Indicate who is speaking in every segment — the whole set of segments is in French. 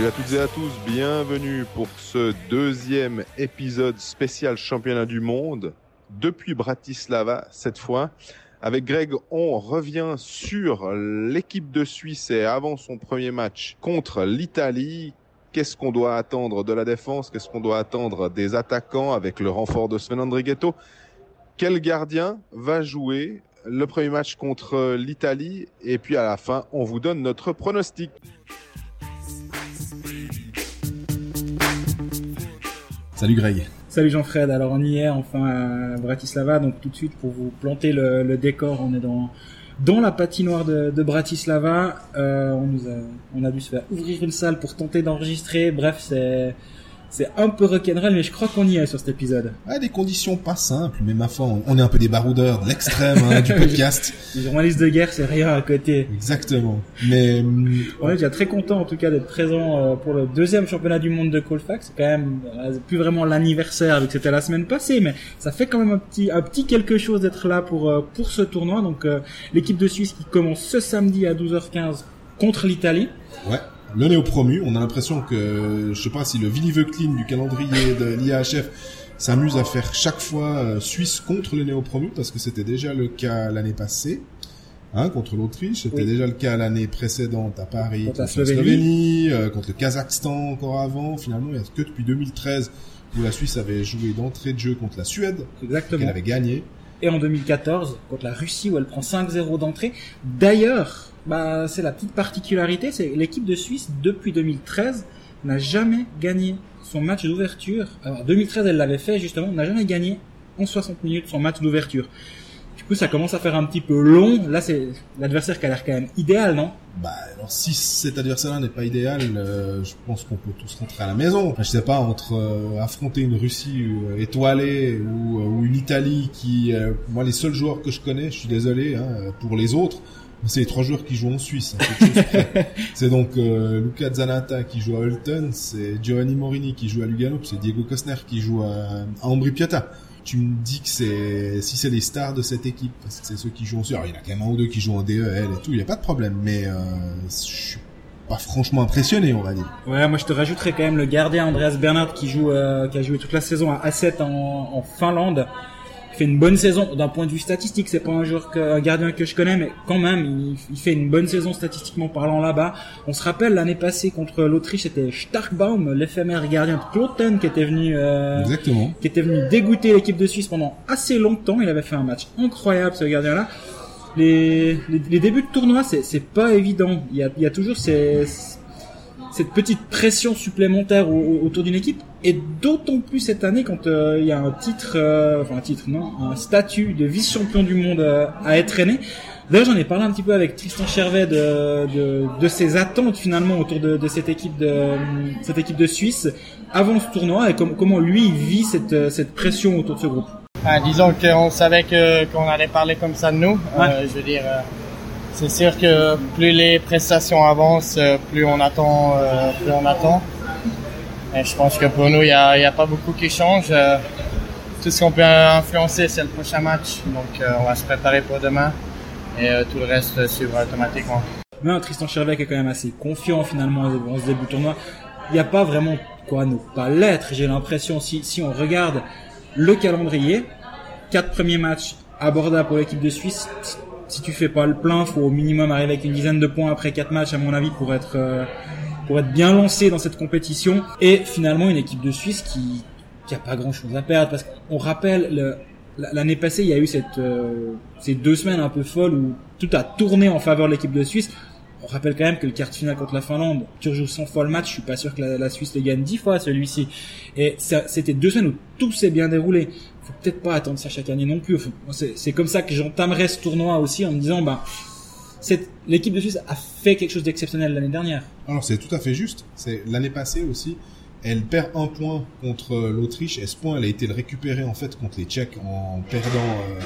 Speaker 1: Salut à toutes et à tous, bienvenue pour ce deuxième épisode spécial championnat du monde depuis Bratislava cette fois. Avec Greg, on revient sur l'équipe de Suisse et avant son premier match contre l'Italie. Qu'est-ce qu'on doit attendre de la défense Qu'est-ce qu'on doit attendre des attaquants avec le renfort de Sven Andrighetto Quel gardien va jouer le premier match contre l'Italie? Et puis à la fin, on vous donne notre pronostic.
Speaker 2: Salut Greg.
Speaker 3: Salut Jean-Fred, alors on y est enfin à Bratislava, donc tout de suite pour vous planter le, décor, on est dans dans la patinoire de, Bratislava. Euh, on a dû se faire ouvrir une salle pour tenter d'enregistrer. Bref, c'est c'est un peu rock'n'roll, mais je crois qu'on y est sur cet épisode.
Speaker 2: Ah, des conditions pas simples, mais ma foi, on est un peu des baroudeurs de l'extrême hein, du podcast.
Speaker 3: Les journalistes de guerre, c'est rien à côté.
Speaker 2: Exactement. Mais
Speaker 3: on est déjà très content en tout cas d'être présent euh, pour le deuxième championnat du monde de Colfax. C'est quand même euh, plus vraiment l'anniversaire, vu que c'était la semaine passée, mais ça fait quand même un petit un petit quelque chose d'être là pour euh, pour ce tournoi. Donc l'équipe de Suisse qui commence ce samedi à 12h15 contre l'Italie.
Speaker 2: Ouais le néo-promu. On a l'impression que, je sais pas si le Villeveuclin du calendrier de l'IAHF s'amuse à faire chaque fois euh, Suisse contre le néo-promu, parce que c'était déjà le cas l'année passée. Hein, contre l'Autriche, c'était déjà le cas l'année précédente à Paris,
Speaker 3: contre, la Slovénie,
Speaker 2: euh, contre le Kazakhstan encore avant. Finalement, il y a que depuis 2013 où la Suisse avait joué d'entrée de jeu contre la Suède, qu'elle avait gagné.
Speaker 3: Et en 2014 contre la Russie où elle prend 5-0 d'entrée. D'ailleurs, bah, c'est la petite particularité, c'est l'équipe de Suisse depuis 2013 n'a jamais gagné son match d'ouverture. Alors 2013 elle l'avait fait justement, n'a jamais gagné en 60 minutes son match d'ouverture. Du coup ça commence à faire un petit peu long. Là c'est l'adversaire qui a l'air quand même idéal, non?
Speaker 2: Bah alors si cet adversaire-là n'est pas idéal, euh, je pense qu'on peut tous rentrer à la maison. je sais pas entre euh, affronter une Russie euh, étoilée ou, ou, une Italie qui, moi les seuls joueurs que je connais, je suis désolé hein, pour les autres c'est les trois joueurs qui jouent en Suisse. Hein, c'est donc euh, Luca Zanata qui joue à Hulton, c'est Giovanni Morini qui joue à Lugano, c'est Diego Costner qui joue à, à Ambri Piata. Tu me dis que c'est si c'est les stars de cette équipe, parce que c'est ceux qui jouent en. Alors il y en a quand même un ou deux qui jouent en DEL et tout, il y a pas de problème, mais euh, je suis pas franchement impressionné, on va dire.
Speaker 3: Ouais, moi je te rajouterais quand même le gardien Andreas Bernard qui joue, euh, qui a joué toute la saison à A7 en, en Finlande fait une bonne saison d'un point de vue statistique. C'est pas un joueur que, un gardien que je connais, mais quand même, il, fait une bonne saison statistiquement parlant là-bas. On se rappelle l'année passée contre l'Autriche, c'était Starkbaum, l'éphémère gardien de Cloten, qui était venu,
Speaker 2: euh, Exactement.
Speaker 3: qui était venu dégoûter l'équipe de Suisse pendant assez longtemps. Il avait fait un match incroyable, ce gardien-là. Les, les, débuts de tournoi, c'est pas évident. Il y a, il y a toujours ces cette petite pression supplémentaire autour d'une équipe et d'autant plus cette année quand euh, il y a un titre euh, enfin un titre non un statut de vice-champion du monde euh, à être aîné. D'ailleurs j'en ai parlé un petit peu avec Tristan Chervet de, de, de ses attentes finalement autour de, de, cette équipe de cette équipe de Suisse avant ce tournoi et comment lui vit cette, cette pression autour de ce groupe.
Speaker 4: Ah, disons qu'on savait qu'on allait parler comme ça de nous. Je veux dire c'est sûr que plus les prestations avancent, euh, plus on attend, euh, plus on attend. Et je pense que pour nous, il n'y a, pas beaucoup qui change. Euh, tout ce qu'on peut influencer, c'est le prochain match. Donc, on va se préparer pour demain et tout le reste suivra automatiquement.
Speaker 3: Mais Tristan Chervec est quand même assez confiant finalement en ce début de tournoi. Il n'y a pas vraiment quoi ne pas l'être. J'ai l'impression, si, si on regarde le calendrier, quatre premiers matchs abordables pour l'équipe de Suisse, si tu fais pas le plein, faut au minimum arriver avec une dizaine de points après quatre matchs, à mon avis, pour être euh, pour être bien lancé dans cette compétition. Et finalement, une équipe de Suisse qui qui a pas grand chose à perdre parce qu'on rappelle l'année passée, il y a eu cette euh, ces deux semaines un peu folles où tout a tourné en faveur de l'équipe de Suisse. On rappelle quand même que le quart de finale contre la Finlande, tu rejoues 100 fois le match, je suis pas sûr que la, Suisse les gagne 10 fois celui-ci. Et c'était deux semaines où tout s'est bien déroulé faut peut-être pas attendre ça chaque année non plus. C'est comme ça que j'entamerai ce tournoi aussi en me disant, bah, l'équipe de Suisse a fait quelque chose d'exceptionnel l'année dernière.
Speaker 2: Alors c'est tout à fait juste. C'est l'année passée aussi. Elle perd un point contre l'Autriche et ce point, elle a été récupéré en fait contre les Tchèques en perdant, euh,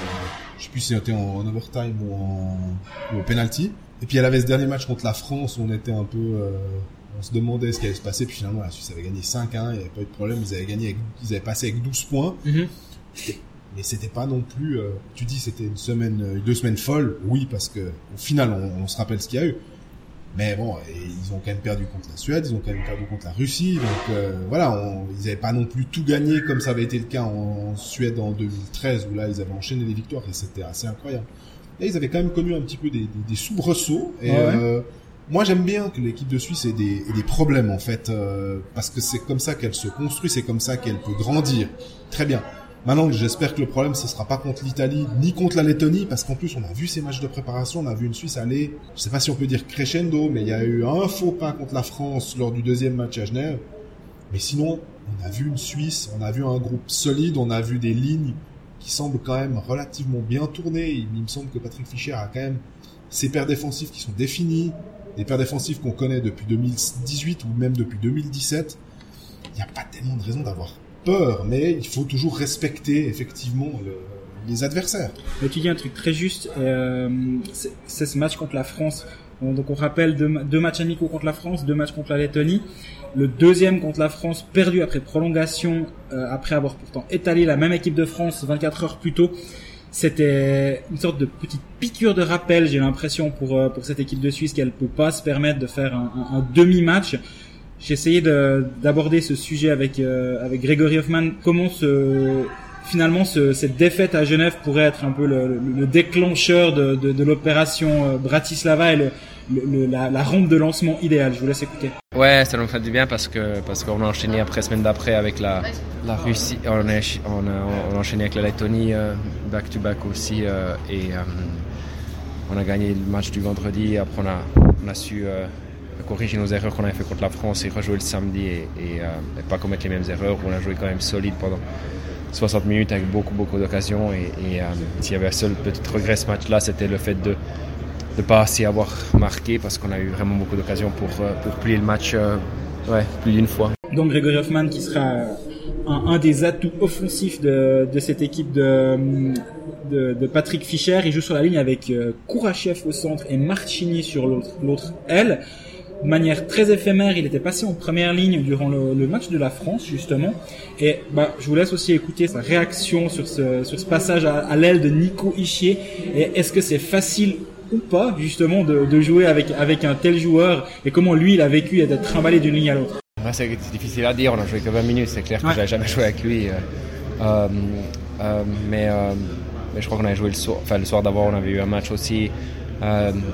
Speaker 2: je sais plus si c'était en, overtime ou en ou au penalty. Et puis elle avait ce dernier match contre la France où on était un peu, euh, on se demandait ce qui allait se passer. Puis finalement, la Suisse avait gagné 5-1, il n'y avait pas eu de problème. Ils avaient gagné, ils avaient passé avec 12 points. Mm-hmm mais c'était pas non plus. Euh, tu dis c'était une semaine, euh, deux semaines folles. Oui, parce que au final, on, se rappelle ce qu'il y a eu. Mais bon, ils ont quand même perdu contre la Suède, ils ont quand même perdu contre la Russie. Donc euh, voilà, ils n'avaient pas non plus tout gagné comme ça avait été le cas en, Suède en 2013, où là ils avaient enchaîné les victoires et c'était assez incroyable. Et ils avaient quand même connu un petit peu des, des, soubresauts. Et euh, moi j'aime bien que l'équipe de Suisse ait des, ait des problèmes en fait, euh, parce que c'est comme ça qu'elle se construit, c'est comme ça qu'elle peut grandir. Très bien. Maintenant, j'espère que le problème, ce sera pas contre l'Italie, ni contre la Lettonie, parce qu'en plus, on a vu ces matchs de préparation, on a vu une Suisse aller, je sais pas si on peut dire crescendo, mais il y a eu un faux pas contre la France lors du deuxième match à Genève. Mais sinon, on a vu une Suisse, on a vu un groupe solide, on a vu des lignes qui semblent quand même relativement bien tournées. Il, me semble que Patrick Fischer a quand même ses paires défensives qui sont définies, des paires défensives qu'on connaît depuis 2018 ou même depuis 2017. Il n'y a pas tellement de raison d'avoir peur, mais il faut toujours respecter effectivement les adversaires.
Speaker 3: Tu dis un truc très juste, euh, c'est ce match contre la France. Donc on rappelle deux, matchs amicaux contre la France, deux matchs contre la Lettonie. Le deuxième contre la France, perdu après prolongation, euh, après avoir pourtant étalé la même équipe de France 24 heures plus tôt. C'était une sorte de petite piqûre de rappel, j'ai l'impression, pour, euh, pour cette équipe de Suisse qu'elle peut pas se permettre de faire un, un, demi-match j'ai essayé d'aborder ce sujet avec euh, avec Grégory Hoffman. Comment ce finalement ce, cette défaite à Genève pourrait être un peu le, le déclencheur de, de, de l'opération euh, Bratislava et le, le, la, la, rampe de lancement idéale? Je vous laisse écouter.
Speaker 5: Ouais, ça nous fait du bien parce que parce qu'on a enchaîné après semaine d'après avec la, la Russie, on a, on, a, on a enchaîné avec la Lettonie back to back aussi euh, et on a gagné le match du vendredi. Après on a on a su corriger nos erreurs qu'on avait fait contre la France et rejouer le samedi et, euh, et, pas commettre les mêmes erreurs. On a joué quand même solide pendant 60 minutes avec beaucoup, beaucoup d'occasions. Et, euh, s'il y avait un seul petit regret ce match-là, c'était le fait de ne pas assez avoir marqué parce qu'on a eu vraiment beaucoup d'occasions pour, euh, pour plier le match ouais, plus d'une fois.
Speaker 3: Donc Grégory Hoffman qui sera un, des atouts offensifs de, de cette équipe de, de, de, Patrick Fischer. Il joue sur la ligne avec Kourachev au centre et Marchini sur l'autre aile de manière très éphémère, il était passé en première ligne durant le, le match de la France justement. Et bah, je vous laisse aussi écouter sa réaction sur ce, sur ce passage à, à l'aile de Nico Ischier. Et est-ce que c'est facile ou pas justement de, de, jouer avec, avec un tel joueur et comment lui il a vécu d'être trimballé d'une ligne à l'autre
Speaker 5: C'est difficile à dire, on a joué que 20 minutes, c'est clair que ouais. j'avais jamais joué avec lui. Euh, euh, euh mais, euh, mais je crois qu'on avait joué le soir, enfin le soir d'avant, on avait eu un match aussi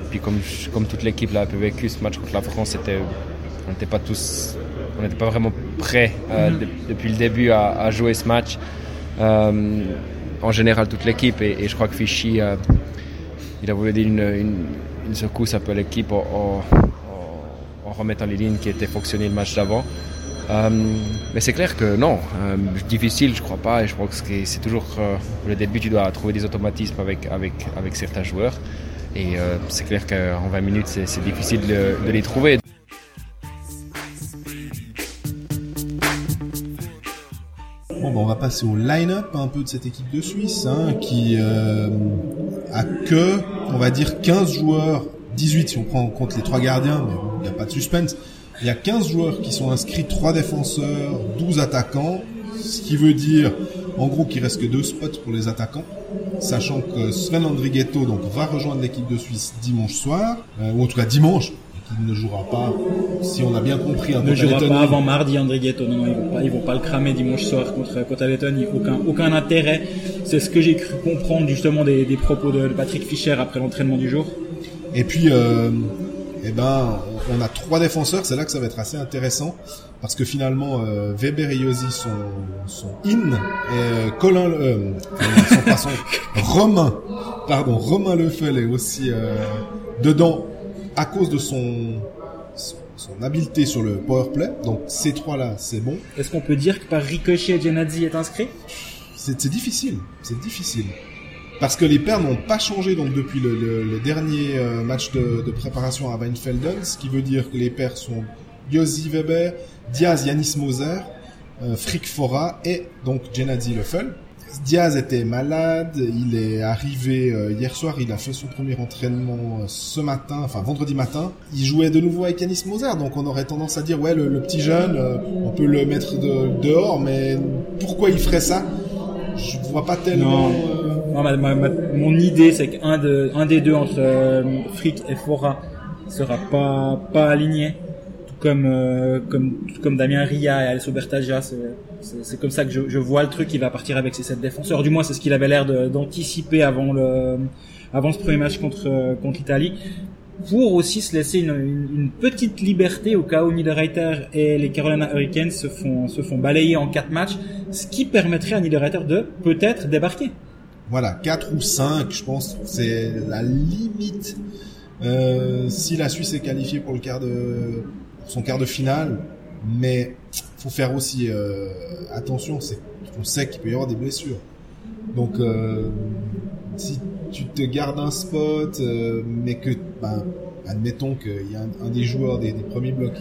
Speaker 5: puis comme, comme toute l'équipe l'a vécu, ce match contre la France, c'était, on n'était pas tous, on n'était pas vraiment prêts euh, mm -hmm. de, depuis le début à, à, jouer ce match. En général, toute l'équipe et, et, je crois que Fichy, il a voulu dire une, secousse un peu à l'équipe en, remettant les lignes qui étaient fonctionnées le match d'avant. Euh, mais c'est clair que non, euh, difficile, je crois pas. Et je crois que c'est toujours euh, le début, tu dois trouver des automatismes avec, avec, avec certains joueurs. Et c'est clair qu'en 20 minutes, c'est difficile de, les trouver.
Speaker 2: Bon, ben on va passer au line-up un peu de cette équipe de Suisse, hein, qui a que, on va dire, 15 joueurs, 18 si on prend en compte les trois gardiens, mais il n'y a pas de suspense. Il y a 15 joueurs qui sont inscrits, 3 défenseurs, 12 attaquants, ce qui veut dire en gros qu'il reste que deux spots pour les attaquants sachant que Sven Andrighetto donc va rejoindre l'équipe de Suisse dimanche soir, euh, ou en tout cas dimanche. Il ne jouera pas, si on a bien compris.
Speaker 3: Il ne jouera pas avant mardi, Andrighetto. Non, non, ils vont pas, ils vont pas le cramer dimanche soir contre contre Lettonie. Aucun aucun intérêt. C'est ce que j'ai cru comprendre justement des, des propos de Patrick Fischer après l'entraînement du jour.
Speaker 2: Et puis, euh, eh ben, on a trois défenseurs. C'est là que ça va être assez intéressant parce que finalement euh, Weber et Yossi sont, sont in et euh, Colin euh, sont pas son, Romain pardon Romain Lefel est aussi euh, dedans à cause de son son habileté sur le power play donc ces trois là c'est bon.
Speaker 3: Est-ce qu'on peut dire que par ricochet Genadzi est inscrit?
Speaker 2: C'est difficile. C'est difficile. Parce que les paires n'ont pas changé donc depuis le, le, le dernier euh, match de, de préparation à Weinfelden ce qui veut dire que les paires sont Yossi Weber Diaz, Yanis Moser, euh, Frick Fora et donc Gennady Leffel. Diaz était malade, il est arrivé euh, hier soir, il a fait son premier entraînement euh, ce matin, enfin vendredi matin. Il jouait de nouveau avec Yanis Moser, donc on aurait tendance à dire ouais le, le petit jeune, euh, on peut le mettre de, dehors, mais pourquoi il ferait ça? Je vois pas tellement.
Speaker 3: Non. non ma, ma, ma, mon idée c'est qu'un de, un des deux entre Frick et Fora sera pas pas aligné comme euh, comme comme Damien Ria et Alessio Bertaggia c'est c'est comme ça que je, je, vois le truc il va partir avec ses sept défenseurs. Du moins c'est ce qu'il avait l'air d'anticiper avant le avant ce premier match contre euh, contre l'Italie. Pour aussi se laisser une, une, petite liberté au cas où Niederreiter et les Carolina Hurricanes se font se font balayer en quatre matchs ce qui permettrait à Niederreiter de peut-être débarquer.
Speaker 2: Voilà, 4 ou 5, je pense, c'est la limite. Euh, si la Suisse est qualifiée pour le quart de son quart de finale, mais faut faire aussi euh, attention, c'est on sait qu'il peut y avoir des blessures. Donc euh, si tu te gardes un spot, euh, mais que ben, admettons qu'il y a un, des joueurs des, premiers blocs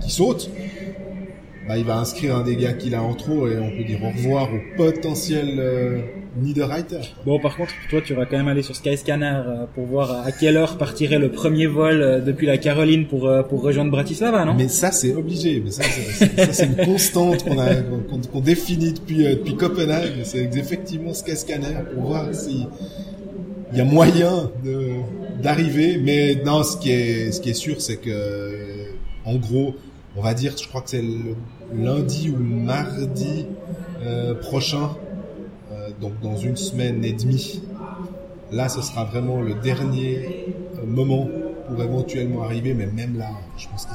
Speaker 2: qui, saute, bah, il va inscrire un des gars qu'il a en trop et on peut dire au revoir au potentiel euh, Niederreiter.
Speaker 3: Bon, par contre, toi, tu vas quand même aller sur Skyscanner euh, pour voir à quelle heure partirait le premier vol euh, depuis la Caroline pour euh, pour rejoindre Bratislava, non?
Speaker 2: Mais ça, c'est obligé. Mais ça, c'est une constante qu'on a qu'on définit depuis depuis Copenhague. C'est effectivement Skyscanner pour voir si il y a moyen de d'arriver. Mais non, ce qui est ce qui est sûr, c'est que en gros, on va dire, je crois que c'est le lundi ou mardi prochain donc dans une semaine et demie. Là, ce sera vraiment le dernier euh, moment pour éventuellement arriver, mais même là, je pense que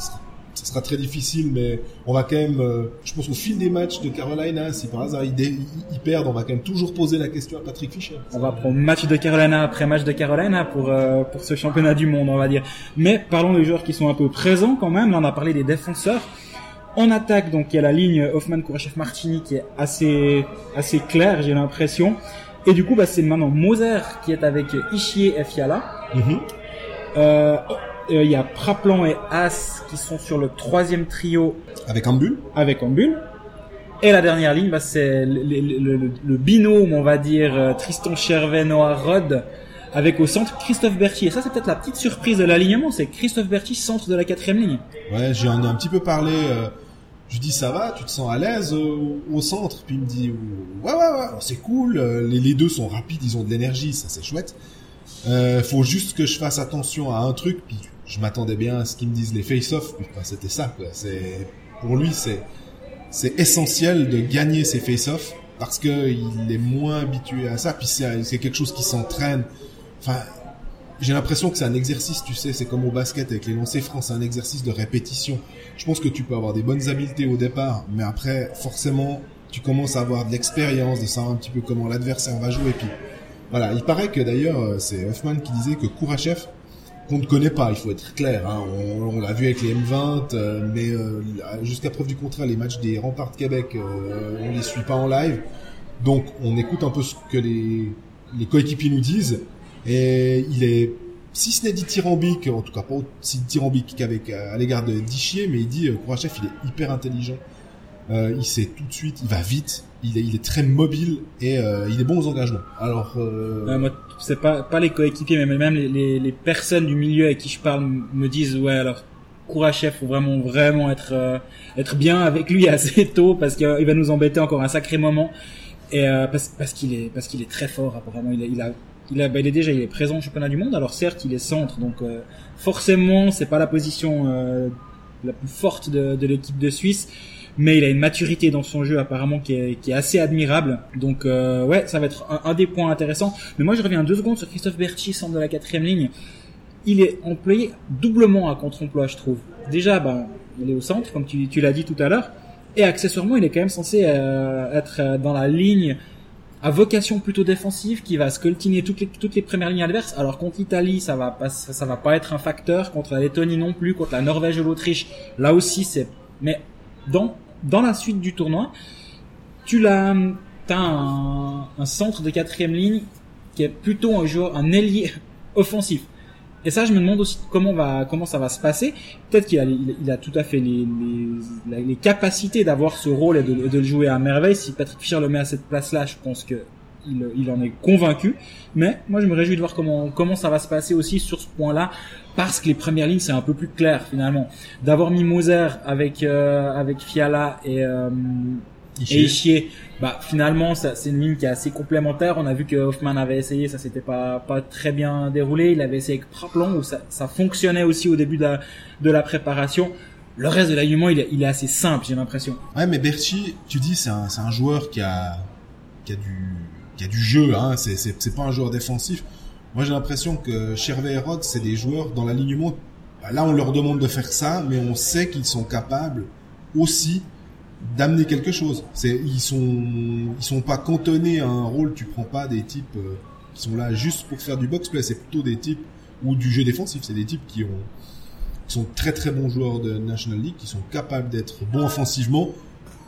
Speaker 2: ce sera très difficile, mais on va quand même, euh, je pense au fil des matchs de Carolina, si par hasard ils, perdent, on va quand même toujours poser la question à Patrick Fischer.
Speaker 3: On va prendre match de Carolina après match de Carolina pour euh, pour ce championnat du monde, on va dire. Mais parlons des joueurs qui sont un peu présents quand même. Là, on a parlé des défenseurs. En attaque, donc il y a la ligne Hoffman, Kourachev, Martini qui est assez assez claire, j'ai l'impression. Et du coup, bah, c'est maintenant Moser qui est avec Ishier et Fiala. Mhm. Euh, il y a Praplan et As qui sont sur le troisième trio.
Speaker 2: Avec Ambul.
Speaker 3: Avec Ambul. Et la dernière ligne, bah, c'est le, binôme, on va dire, euh, Tristan Chervet, Noah Rod, avec au centre Christophe Berti. Et ça, c'est peut-être la petite surprise de l'alignement, c'est Christophe Berti, centre de la quatrième ligne.
Speaker 2: Ouais, j'en ai un petit peu parlé. Euh, je dis ça va, tu te sens à l'aise au, centre. Puis il me dit ouais ouais ouais, c'est cool. Euh, les, les, deux sont rapides, ils ont de l'énergie, ça c'est chouette. Euh, faut juste que je fasse attention à un truc. Puis je m'attendais bien à ce qu'ils me disent les face-off. Puis c'était ça. C'est pour lui c'est c'est essentiel de gagner ses face-off parce que il est moins habitué à ça. Puis c'est quelque chose qui s'entraîne. Enfin j'ai l'impression que c'est un exercice, tu sais, c'est comme au basket avec les lancers francs, c'est un exercice de répétition. Je pense que tu peux avoir des bonnes habiletés au départ, mais après, forcément, tu commences à avoir de l'expérience, de savoir un petit peu comment l'adversaire va jouer. Puis voilà, il paraît que d'ailleurs, euh, c'est Hoffman qui disait que Kourachev, qu'on ne connaît pas, il faut être clair. Hein, on, l'a vu avec les M20, euh, mais euh, jusqu'à preuve du contraire, les matchs des Remparts de Québec, on les suit pas en live. Donc on écoute un peu ce que les coéquipiers nous disent. Et il est, si ce n'est dithyrambique, en tout cas pas aussi dithyrambique qu'avec à l'égard de Dichier, mais il dit euh, il est hyper intelligent. Euh, il sait tout de suite, il va vite, il est, il est très mobile et euh, il est bon aux engagements. Alors,
Speaker 3: euh... moi, c'est pas pas les coéquipiers, mais même les, les, les, personnes du milieu avec qui je parle me disent ouais alors Kourachev faut vraiment vraiment être euh, être bien avec lui assez tôt parce qu'il va nous embêter encore un sacré moment et euh, parce parce qu'il est parce qu'il est très fort apparemment il il a il, a, bah, il est déjà il est présent au championnat du monde. Alors certes, il est centre, donc euh, forcément, c'est pas la position euh, la plus forte de, de l'équipe de Suisse, mais il a une maturité dans son jeu apparemment qui est, qui est assez admirable. Donc euh, ouais, ça va être un, des points intéressants. Mais moi, je reviens deux secondes sur Christophe Berchi, centre de la quatrième ligne. Il est employé doublement à contre-emploi, je trouve. Déjà, bah, il est au centre, comme tu, tu l'as dit tout à l'heure. Et accessoirement, il est quand même censé euh, être dans la ligne à vocation plutôt défensive qui va scoltiner toutes les, toutes les premières lignes adverses. Alors contre l'Italie, ça va pas ça va pas être un facteur contre la Lettonie non plus, contre la Norvège ou l'Autriche. Là aussi c'est mais dans dans la suite du tournoi, tu l'as t'as un, un centre de quatrième ligne qui est plutôt un joueur un ailier offensif. Et ça, je me demande aussi comment va comment ça va se passer. Peut-être qu'il a il, a tout à fait les les, les capacités d'avoir ce rôle et de, de, le jouer à merveille. Si Patrick Fischer le met à cette place-là, je pense que il, il en est convaincu. Mais moi, je me réjouis de voir comment comment ça va se passer aussi sur ce point-là, parce que les premières lignes c'est un peu plus clair finalement. D'avoir mis Moser avec euh, avec Fiala et euh, et Ishier, bah finalement c'est une ligne qui est assez complémentaire. On a vu que Hoffman avait essayé, ça s'était pas pas très bien déroulé. Il avait essayé avec Praplon où ça, ça fonctionnait aussi au début de la, de la préparation. Le reste de l'alignement il est, il est assez simple, j'ai l'impression.
Speaker 2: Ouais, mais Berchi, tu dis c'est un un joueur qui a qui a du qui a du jeu, hein. C'est pas un joueur défensif. Moi j'ai l'impression que Chervé et Rod c'est des joueurs dans l'alignement. Là on leur demande de faire ça, mais on sait qu'ils sont capables aussi d'amener quelque chose. C'est ils sont ils sont pas cantonnés à un rôle. Tu prends pas des types euh, qui sont là juste pour faire du box play. C'est plutôt des types ou du jeu défensif. C'est des types qui ont qui sont très très bons joueurs de National League, qui sont capables d'être bons offensivement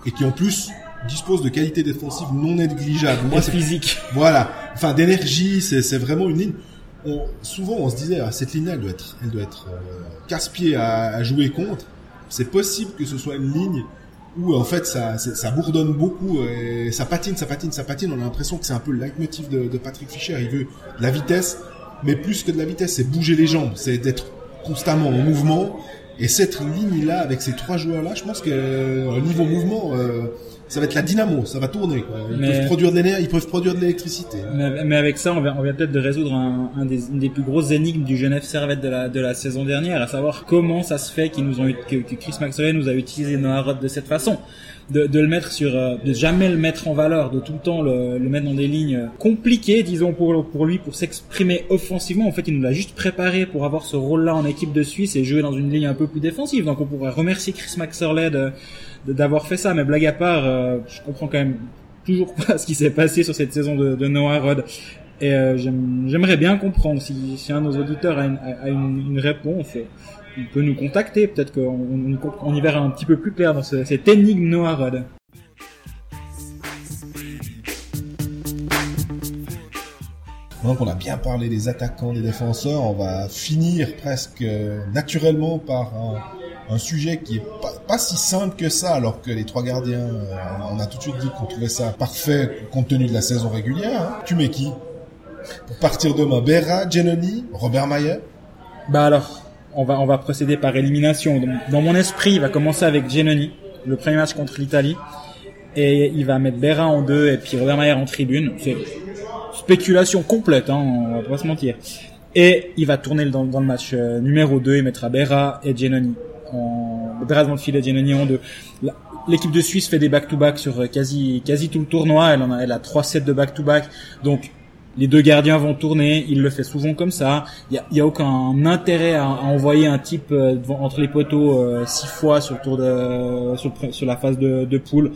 Speaker 2: et qui en plus disposent de qualités défensives non négligeables.
Speaker 3: Moi, c'est physique.
Speaker 2: Voilà. Enfin, d'énergie. C'est c'est vraiment une ligne. On, souvent, on se disait, ah, cette ligne, elle doit être, elle doit être euh, casse-pied à, à jouer contre. C'est possible que ce soit une ligne où en fait ça, ça bourdonne beaucoup et ça patine, ça patine, ça patine. On a l'impression que c'est un peu le leitmotiv de, Patrick Fischer. Il veut de la vitesse, mais plus que de la vitesse, c'est bouger les jambes, c'est d'être constamment en mouvement. Et cette ligne-là, avec ces trois joueurs-là, je pense que niveau mouvement, euh, ça va être la dynamo, ça va tourner. Quoi. Ils
Speaker 3: Mais-
Speaker 2: peuvent produire de l'énergie, ils peuvent produire de l'électricité.
Speaker 3: Mais, mais avec ça, on vient, on vient peut-être de résoudre un, un des, une des plus grosses énigmes du Genève Servette de la, de la saison dernière, à savoir comment ça se fait qu'ils nous ont que, que Chris Maxwell nous a utilisé Noah Roth de cette façon. De, de le mettre sur, euh, de jamais le mettre en valeur, de tout le temps le, le mettre dans des lignes compliquées, disons pour pour lui, pour s'exprimer offensivement. En fait, il nous l'a juste préparé pour avoir ce rôle-là en équipe de Suisse et jouer dans une ligne un peu plus défensive. Donc, on pourrait remercier Chris de- d'avoir fait ça. Mais blague à part, euh, je comprends quand même toujours pas ce qui s'est passé sur cette saison de, de Noah Rod. Et euh, j'aime- j'aimerais bien comprendre si, si un de nos auditeurs a une, a une, une réponse, il peut nous contacter. Peut-être qu'on on, y verra un petit peu plus clair dans ce- cette énigme Noah Rod.
Speaker 2: Maintenant qu'on a bien parlé des attaquants, des défenseurs, on va finir presque euh, naturellement par un, un sujet qui est pas, pas si simple que ça, alors que les trois gardiens, euh, on a tout de suite dit qu'on trouvait ça parfait compte tenu de la saison régulière. hein. Tu mets qui? Pour partir demain, Berra, Genoni, Robert Mayer
Speaker 3: Bah alors, on va on va procéder par élimination. Dans, dans mon esprit, il va commencer avec Genoni, le premier match contre l'Italie, et il va mettre Berra en deux et puis Robert en tribune. C'est spéculation complète, hein, on va pas se mentir. Et il va tourner dans, le match euh, numéro 2, il mettra Berra et Genoni. En, Berra devant le filet, Genoni en deux. L'équipe de Suisse fait des back-to-back sur euh, quasi quasi tout le tournoi. Elle en a, elle a trois sets de back-to-back. Donc les deux gardiens vont tourner, il le fait souvent comme ça. Il y a, a aucun intérêt à, à envoyer un type euh, entre les poteaux euh, six fois sur le tour de sur, sur la phase de, de poule.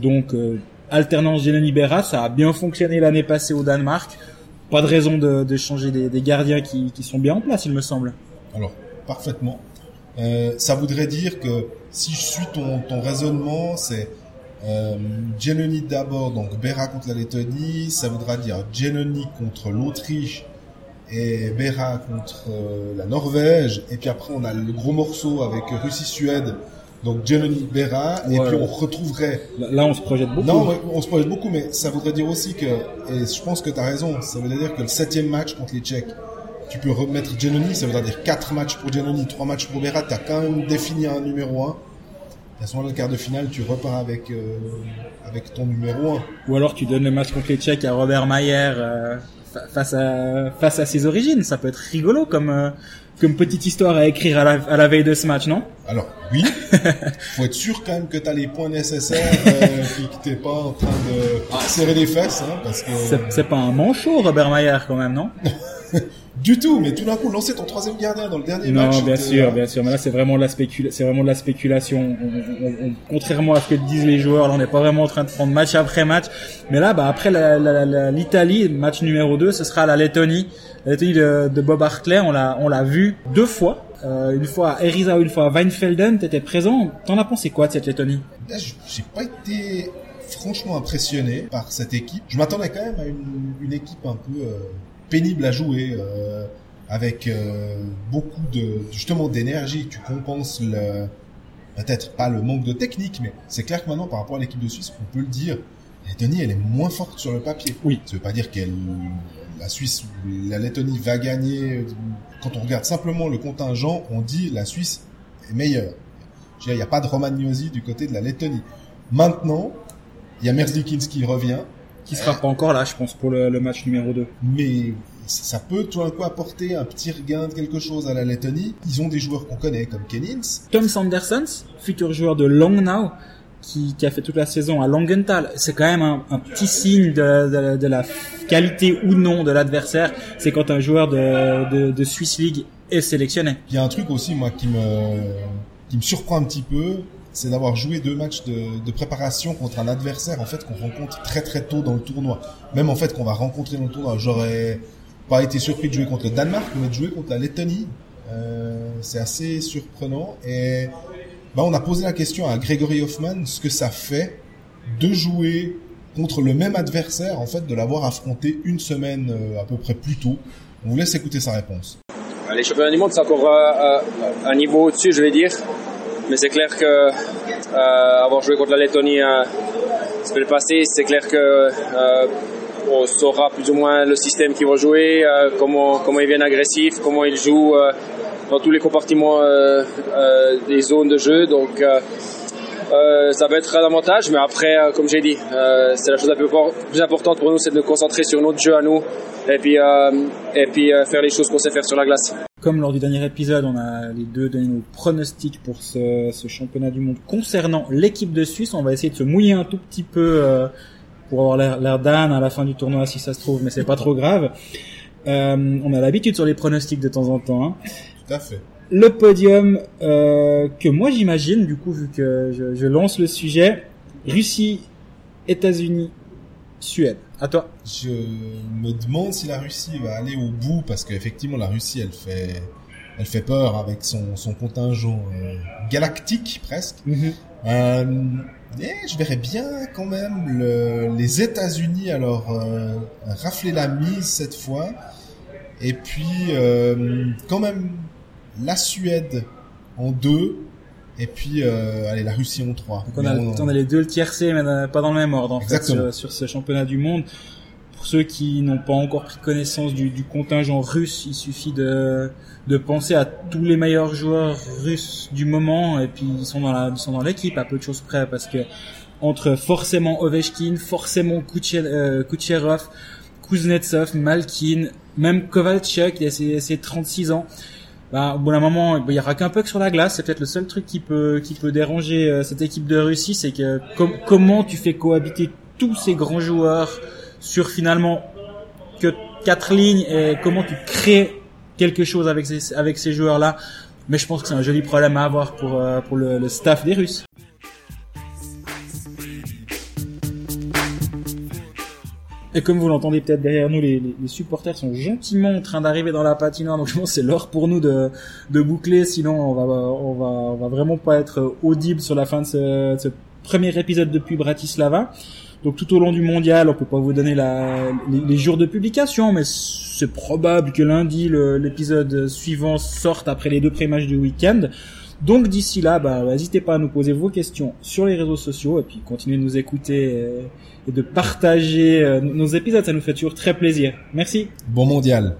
Speaker 3: Donc euh, alternance Genoni Berra, ça a bien fonctionné l'année passée au Danemark. Pas de raison de, de changer des, des gardiens qui, qui sont bien en place, il me semble.
Speaker 2: Alors, parfaitement. Euh, ça voudrait dire que si je suis ton, ton raisonnement, c'est euh, d'abord, donc Béra contre la Lettonie, ça voudra dire Genoni contre l'Autriche et Béra contre euh, la Norvège. Et puis après, on a le gros morceau avec Russie-Suède, donc Genoni Béra. Et puis on retrouverait.
Speaker 3: Là, on se projette beaucoup.
Speaker 2: Non, on se projette beaucoup, mais ça voudrait dire aussi que, et je pense que tu as raison, ça voudrait dire que le septième match contre les Tchèques, tu peux remettre Genoni, ça voudrait dire quatre matchs pour Genoni, trois matchs pour Béra, tu as quand même défini un numéro 1 à ce moment-là, le quart de finale, tu repars avec, euh, avec ton numéro un.
Speaker 3: Ou alors tu donnes le match contre les Tchèques à Robert Mayer euh, fa- face à face à ses origines. Ça peut être rigolo comme euh, comme petite histoire à écrire à la, à la veille de ce match, non?
Speaker 2: Alors, oui, faut être sûr quand même que tu as les points nécessaires, euh, puis que t'es pas en train de serrer les fesses, hein, parce que...
Speaker 3: C'est pas un manchot, Robert Mayer, quand même, non?
Speaker 2: Du tout, mais tout d'un coup, lancer ton troisième gardien dans le dernier
Speaker 3: Non,
Speaker 2: match...
Speaker 3: bien
Speaker 2: c'était-
Speaker 3: sûr, bien sûr. Mais là, c'est vraiment de la spécula- c'est vraiment de la spéculation. On- on- on- contrairement à ce que disent les joueurs, là, on n'est pas vraiment en train de prendre match après match. Mais là, bah, après l'Italie, match numéro 2, ce sera la Lettonie. La Lettonie de, de Bob Hartley, on l'a, on l'a vu deux fois. Euh, une fois à Eriza, une fois à Weinfelden. T'étais présent. T'en as pensé quoi de cette Lettonie?
Speaker 2: Là, j- j'ai pas été franchement impressionné par cette équipe. Je m'attendais quand même à une, une équipe un peu euh, pénible à jouer, euh, avec euh, beaucoup de justement d'énergie. Tu compenses le peut-être pas le manque de technique, mais c'est clair que maintenant par rapport à l'équipe de Suisse, on peut le dire, Lettonie elle est moins forte sur le papier.
Speaker 3: Oui.
Speaker 2: Ça veut pas dire qu'elle la Suisse, la Lettonie va gagner. Quand on regarde simplement le contingent, on dit la Suisse est meilleure. Je veux dire, Il n'y a pas de romagnosie du côté de la Lettonie. Maintenant, Il y a Merzlikins qui revient.
Speaker 3: Qui sera pas encore là, je pense, pour le, le match numéro 2.
Speaker 2: Mais ça peut tout d'un coup apporter un petit regain de quelque chose à la Lettonie. Ils ont des joueurs qu'on connaît comme Kennins.
Speaker 3: Tom Sandersons, futur joueur de Langnau, qui, qui a fait toute la saison à Langenthal. C'est quand même un, petit signe de, de, de, la qualité ou non de l'adversaire. C'est quand un joueur de, de, de Swiss League est sélectionné.
Speaker 2: Il y a un truc aussi, moi, qui me, qui me surprend un petit peu c'est d'avoir joué deux matchs de, de, préparation contre un adversaire en fait qu'on rencontre très très tôt dans le tournoi. Même en fait qu'on va rencontrer dans le tournoi. J'aurais pas été surpris de jouer contre le Danemark, mais de jouer contre la Lettonie, euh, c'est assez surprenant. Et bah, on a posé la question à Gregory Hoffman ce que ça fait de jouer contre le même adversaire, en fait, de l'avoir affronté une semaine euh, à peu près plus tôt. On vous laisse écouter sa réponse.
Speaker 6: Les championnats du monde, c'est encore euh, un niveau au-dessus, je vais dire. Mais c'est clair que euh, avoir joué contre la Lettonie euh, le passé, c'est clair que euh, on saura plus ou moins le système qu'ils vont jouer, euh, comment comment ils viennent agressifs, comment ils jouent euh, dans tous les compartiments euh, des zones de jeu. Donc euh, ça va être un avantage, mais après, euh, comme j'ai dit, euh, c'est la chose la plus, plus, importante pour nous, c'est de nous concentrer sur notre jeu à nous et puis, et puis faire les choses qu'on sait faire sur la glace.
Speaker 3: Comme lors du dernier épisode, on a les deux donné nos pronostics pour ce, ce, championnat du monde concernant l'équipe de Suisse. On va essayer de se mouiller un tout petit peu pour avoir l'air d'âne à la fin du tournoi si ça se trouve, mais c'est pas trop grave. on a l'habitude sur les pronostics de temps en temps. Hein.
Speaker 2: Tout à fait
Speaker 3: le podium euh, que moi j'imagine, du coup, vu que je, je, lance le sujet, Russie, États-Unis, Suède. À toi.
Speaker 2: Je me demande si la Russie va aller au bout parce qu'effectivement la Russie, elle fait, elle fait peur avec son, son contingent euh, galactique presque.
Speaker 3: Mm -hmm.
Speaker 2: euh, et je verrais bien quand même le, les États-Unis alors euh, rafler la mise cette fois. Et puis euh, quand même la Suède en deux et puis euh, allez la Russie en trois.
Speaker 3: Donc on a, on, on a les deux le tiercé mais pas dans le même ordre en
Speaker 2: Exactement.
Speaker 3: fait sur, sur, ce championnat du monde. Pour ceux qui n'ont pas encore pris connaissance du, du, contingent russe, il suffit de de penser à tous les meilleurs joueurs russes du moment et puis ils sont dans la ils sont dans l'équipe à peu de choses près parce que entre forcément Ovechkin, forcément euh, Kucherov, Kuznetsov, Malkin, même Kovalchuk, il a ses, ses 36 ans bah, au bout d'un moment, il y aura qu'un puck sur la glace. C'est peut-être le seul truc qui peut qui peut déranger euh, cette équipe de Russie, c'est que com comment tu fais cohabiter tous ces grands joueurs sur finalement que quatre lignes et comment tu crées quelque chose avec ces avec ces joueurs là. Mais je pense que c'est un joli problème à avoir pour euh, pour le, le staff des Russes. Et comme vous l'entendez peut-être derrière nous, les, supporters sont gentiment en train d'arriver dans la patinoire. Donc je pense c'est l'heure pour nous de, de boucler. Sinon, on va, on va, on va vraiment pas être audible sur la fin de ce, premier épisode depuis Bratislava. Donc tout au long du mondial, on peut pas vous donner les jours de publication, mais c'est probable que lundi l'épisode suivant sorte après les deux pré-matchs du week-end. Donc d'ici là, bah, n'hésitez pas à nous poser vos questions sur les réseaux sociaux et puis continuez de nous écouter et de partager nos épisodes, ça nous fait toujours très plaisir. Merci.
Speaker 2: Bon mondial.